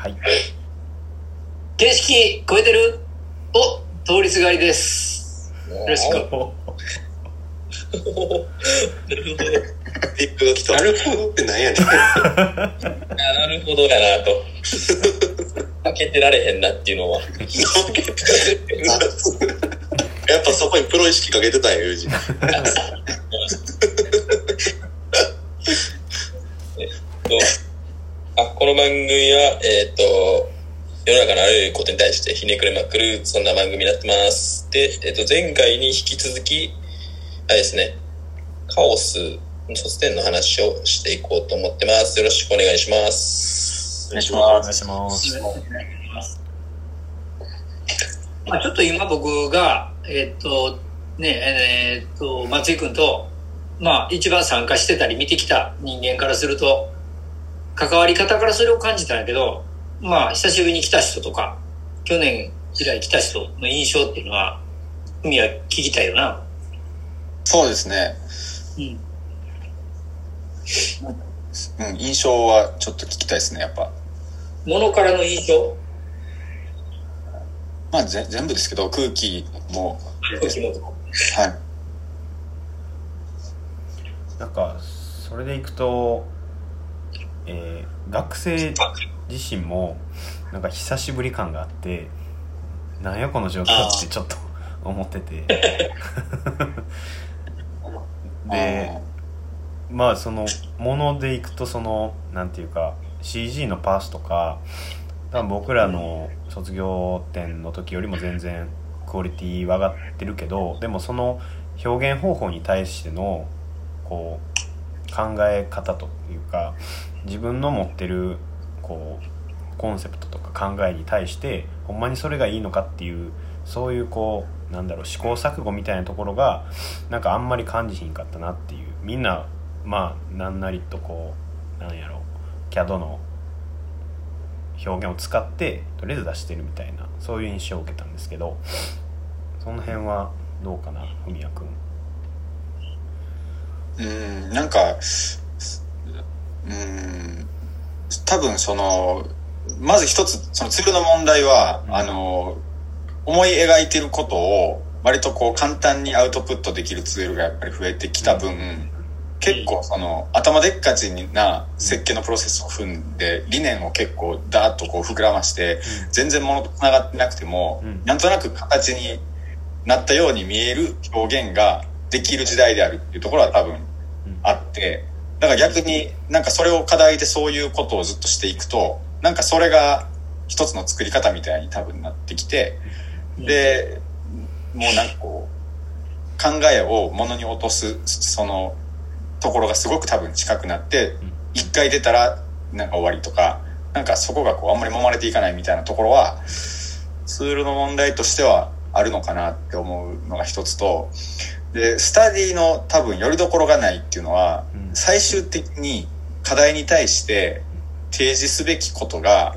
はい。形式超えてる？お、通りすがりです。よろしく。なるほど。リップが来た。なるほどってなんやねん。あなるほどやなと。開けてられへんなっていうのは。やっぱそこにプロ意識かけてたんや、ユージ。あこの番組は、えっ、と、世の中のあらゆることに対してひねくれまくる、そんな番組になってます。で、えっ、と、前回に引き続き、あれですね、カオス卒点の話をしていこうと思ってます。よろしくお願いします。お願いしおま願いします。まあちょっと今僕が、えっと、ね、えっと、松井君と、まあ一番参加してたり見てきた人間からすると、関わり方からそれを感じたんやけど、まあ久しぶりに来た人とか、去年以来来た人の印象っていうのは、海は聞きたいよな。そうですね。うん。うん、印象はちょっと聞きたいですね、やっぱ。ものからの印象？まあ、ぜ全部ですけど、空気も、空気もはい。なんか、それでいくと、えー学生自身も、なんか久しぶり感があって、なんやこの状況ってちょっと 思ってて。で、まあそのものでいくとそのなんていうか CG のパースとか多分僕らの卒業展の時よりも全然クオリティは上がってるけどでもその表現方法に対してのこう考え方というか自分の持ってるこうコンセプトとか考えに対してほんまにそれがいいのかっていうそういうこうなんだろう試行錯誤みたいなところがなんかあんまり感じひんかったなっていう。みんなまあなんなりとこうなんやろ CAD の表現を使ってとりあえず出してるみたいなそういう印象を受けたんですけどその辺はどうかな文也君。うん、なんか、うん、多分その、まず一つ、そのツールの問題は、うん。あの、思い描いてることを、割とこう簡単にアウトプットできるツールがやっぱり増えてきた分、結構その頭でっかちな設計のプロセスを踏んで、理念を結構ダーッとこう膨らまして、全然物と繋がってなくても、うん。なんとなく形になったように見える表現ができる時代であるっていうところは多分あって、だから逆になんかそれを課題でそういうことをずっとしていくと、なんかそれが一つの作り方みたいに多分なってきて、で、もうなんかこう、考えをものに落とす、その、ところがすごく多分近くなって、一回出たらなんか終わりとか、なんかそこがこうあんまり揉まれていかないみたいなところは、ツールの問題としてはあるのかなって思うのが一つと、で、スタディの多分よりどころがないっていうのは、うん。最終的に課題に対して提示すべきことが、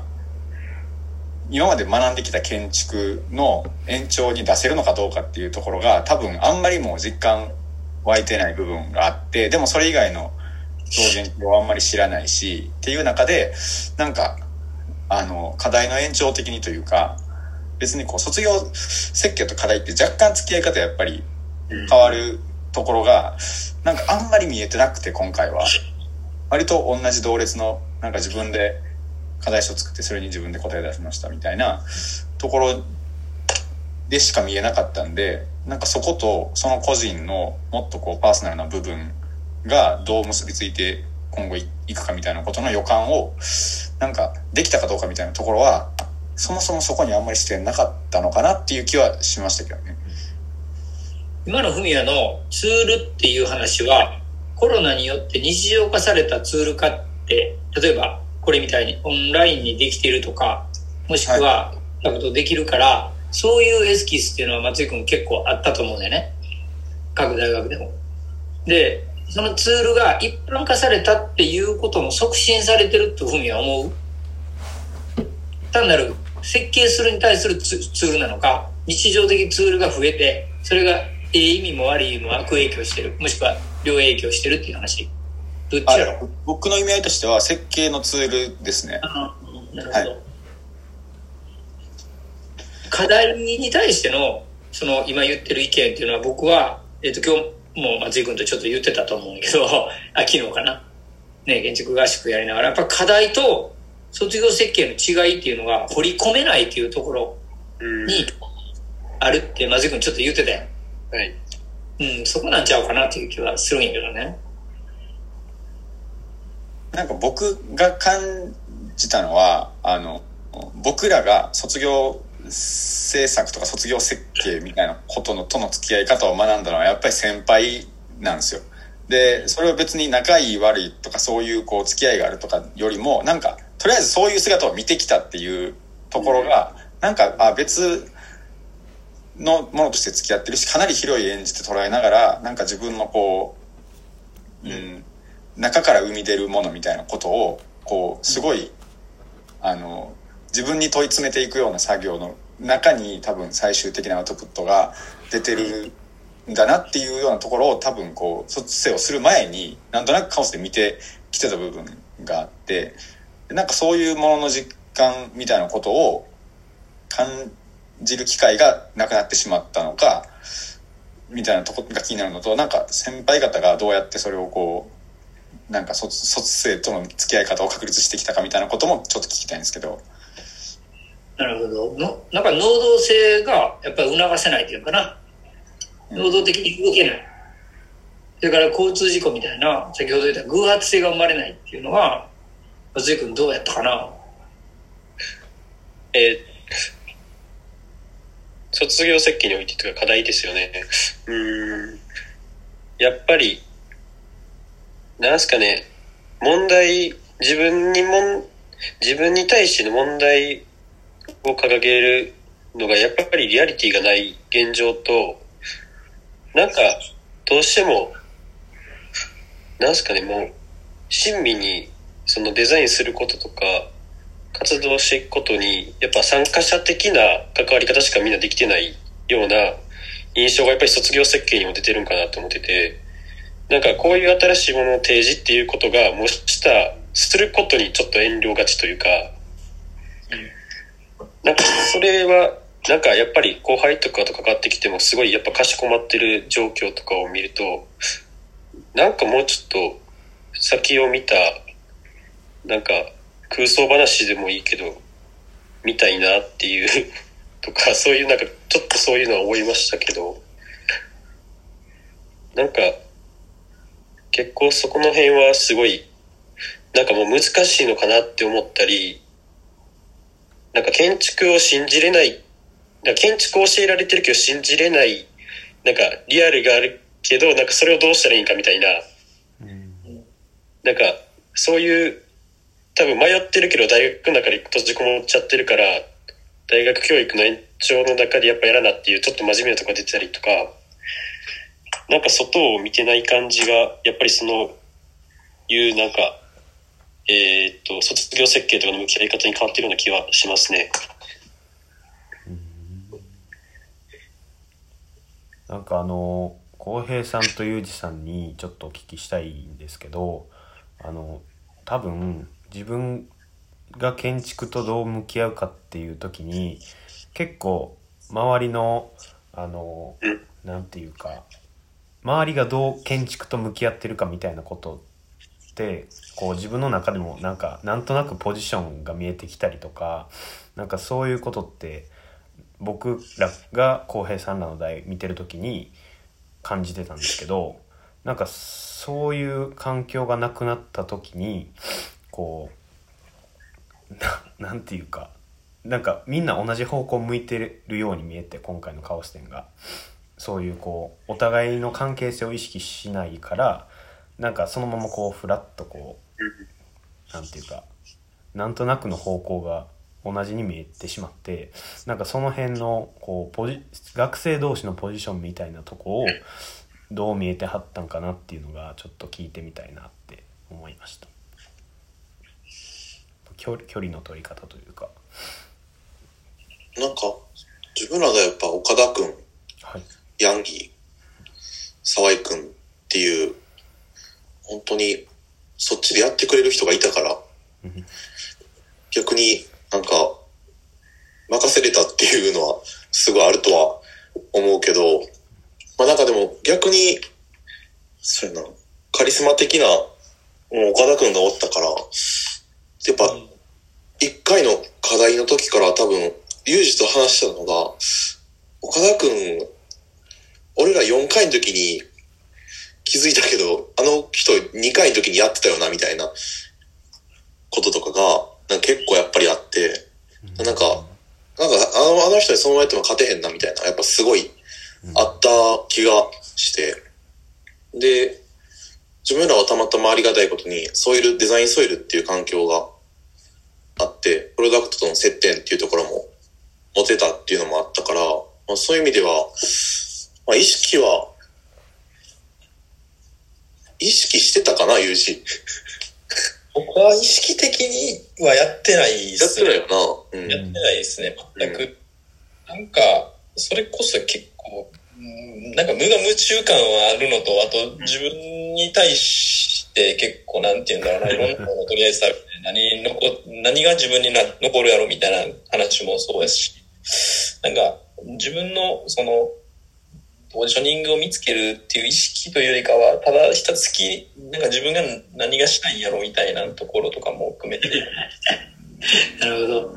今まで学んできた建築の延長に出せるのかどうかっていうところが多分あんまりもう実感湧いてない部分があって、でもそれ以外の表現をあんまり知らないし、っていう中で、なんか、あの、課題の延長的にというか、別にこう卒業設計と課題って若干付き合い方やっぱり変わるところが、なんかあんまり見えてなくて今回は。割と同じ同列の、なんか自分で課題書作ってそれに自分で答え出しましたみたいなところでしか見えなかったんで、なんかそことその個人のもっとこうパーソナルな部分がどう結びついて今後いくかみたいなことの予感を、なんかできたかどうかみたいなところは、そもそもそこにあんまり視点なかったのかなっていう気はしましたけどね。今のフミヤのツールっていう話は、コロナによって日常化されたツール化って、例えばこれみたいにオンラインにできているとか、もしくは、なことできるから、そういうエスキスっていうのは松井君結構あったと思うんだよね。各大学でも。で、そのツールが一般化されたっていうことも促進されてるとふうには思う？単なる設計するに対するツツールなのか、日常的ツールが増えて、それがええ意味も悪い意味も悪影響してる。もしくは両影響してるっていう話。どっちやろあ僕の意味合いとしては設計のツールですね。あなるほど。はい課題に対しての、その今言ってる意見っていうのは僕は、えっ、と今日も松井君とちょっと言ってたと思うんだけど、あ、昨日かな。ね、建築合宿やりながら、やっぱ課題と卒業設計の違いっていうのが掘り込めないっていうところうん。にあるって松井君ちょっと言ってたよ。はい。うん、そこなんちゃうかなっていう気はするんやけどね。なんか僕が感じたのは、あの、僕らが卒業制作とか卒業設計みたいなことのとの付き合い方を学んだのはやっぱり先輩なんですよ。で、それは別に仲いい悪いとかそういうこう付き合いがあるとかよりも、なんか、とりあえずそういう姿を見てきたっていうところが、なんか、あ、別のものとして付き合ってるし、かなり広い演じて捉えながら、なんか自分のこう、うん、中から生み出るものみたいなことをこうすごいあの自分に問い詰めていくような作業の中に多分最終的なアウトプットが出てるんだなっていうようなところを多分こう卒生をする前になんとなくカオスで見てきてた部分があってなんかそういうものの実感みたいなことを感じる機会がなくなってしまったのかみたいなとこが気になるのとなんか先輩方がどうやってそれをこうなんか卒卒生との付き合い方を確立してきたかみたいなこともちょっと聞きたいんですけどなるほど。のなんか能動性がやっぱり促せないっていうかな。能動的に動けない。それから交通事故みたいな、先ほど言った偶発性が生まれないっていうのは、松井君どうやったかなえー卒業設計においてというか課題ですよね。うーん。やっぱり、なんすかね、問題、自分にもん、自分に対しての問題を掲げるのがやっぱりリアリティがない現状と、なんか、どうしても、なんすかね、もう、親身にそのデザインすることとか、活動していくことに、やっぱ参加者的な関わり方しかみんなできてないような印象がやっぱり卒業設計にも出てるんかなと思ってて、なんかこういう新しいものを提示っていうことが、もした、することにちょっと遠慮がちというか、なんかそれは、なんかやっぱり後輩とかと関わってきてもすごいやっぱかしこまってる状況とかを見ると、なんかもうちょっと先を見た、なんか空想話でもいいけど、見たいなっていうとか、そういうなんかちょっとそういうのは思いましたけど、なんか結構そこの辺はすごい、なんかもう難しいのかなって思ったり、なんか建築を信じれない、な建築を教えられてるけど信じれない、なんかリアルがあるけど、なんかそれをどうしたらいいんかみたいな、なんかそういう、多分迷ってるけど大学の中で閉じこもっちゃってるから、大学教育の延長の中でやっぱやらなっていうちょっと真面目なとこ出てたりとか、なんか外を見てない感じが、やっぱりその、いうなんか、えーっと、卒業設計とかの向き合い方に変わってるような気はしますね。なんかあの浩平さんとユージさんにちょっとお聞きしたいんですけどあの多分自分が建築とどう向き合うかっていう時に結構周りのあのうんなんていうか周りがどう建築と向き合ってるかみたいなことってこう自分の中でもなんかなんとなくポジションが見えてきたりとかなんかそういうことって僕らが浩平さんらの代見てる時に感じてたんですけどなんかそういう環境がなくなった時にこうななんていうかなんかみんな同じ方向向いてるように見えて今回のカオス展が。そういうこうお互いの関係性を意識しないからなんかそのままこうフラッとこうなんていうかなんとなくの方向が同じに見えてしまってなんかその辺のこうポジ学生同士のポジションみたいなとこをどう見えてはったんかなっていうのがちょっと聞いてみたいなって思いました。距離距離の取り方というか。なんか、自分らがやっぱ岡田くん、はい。ヤンギー、沢井くんっていう、本当にそっちでやってくれる人がいたからうん、逆になんか、任せれたっていうのはすごいあるとは思うけど、まあなんかでも逆に、そうやな、カリスマ的な、もう岡田くんがおったから、やっぱ、一回の課題の時から多分、ユージと話したのが、岡田くん、俺ら4回の時に気づいたけど、あの人2回の時にやってたよな、みたいなこととかが、なんか結構やっぱりあって、なんか、なんかあのあの人にそのままやっても勝てへんな、みたいな、やっぱすごいあった気がして、で、自分らはたまたまありがたいことに、ソイル、デザインソイルっていう環境があって、プロダクトとの接点っていうところも持てたっていうのもあったから、まあ、そういう意味では、まあ、意識は、意識してたかな、ユージ。僕は意識的にはやってないでやっすね。てないよな。うん。やってないですね、全く。なんか、それこそ結構、うんなんか無我夢中感はあるのと、あと自分に対して結構なんて言うんだろうな、いろんなものをとりあえず食べて、何残、何が自分にな残るやろみたいな話もそうですし、なんか自分のその、ポジショニングを見つけるっていう意識というよりかは、ただひたすき、なんか自分が何がしたいんやろみたいなところとかも含めて、なるほど。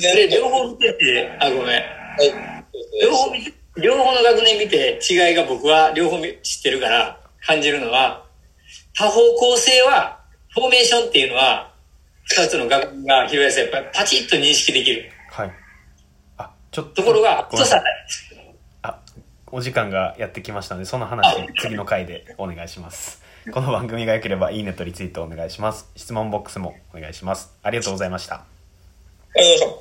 で、両方見てて、あ、ごめん。はい。両方見て、両方の学年見て違いが僕は両方見知ってるから感じるのは、多方向性は、フォーメーションっていうのは、二つの学年が広いやつやっぱりパチッと認識できる。はい。あ、ちょっと。ところが、太さ。あ、お時間がやってきましたので、その話、次の回でお願いします。この番組が良ければ、いいねとリツイートお願いします。質問ボックスもお願いします。ありがとうございました。ありがとうございました。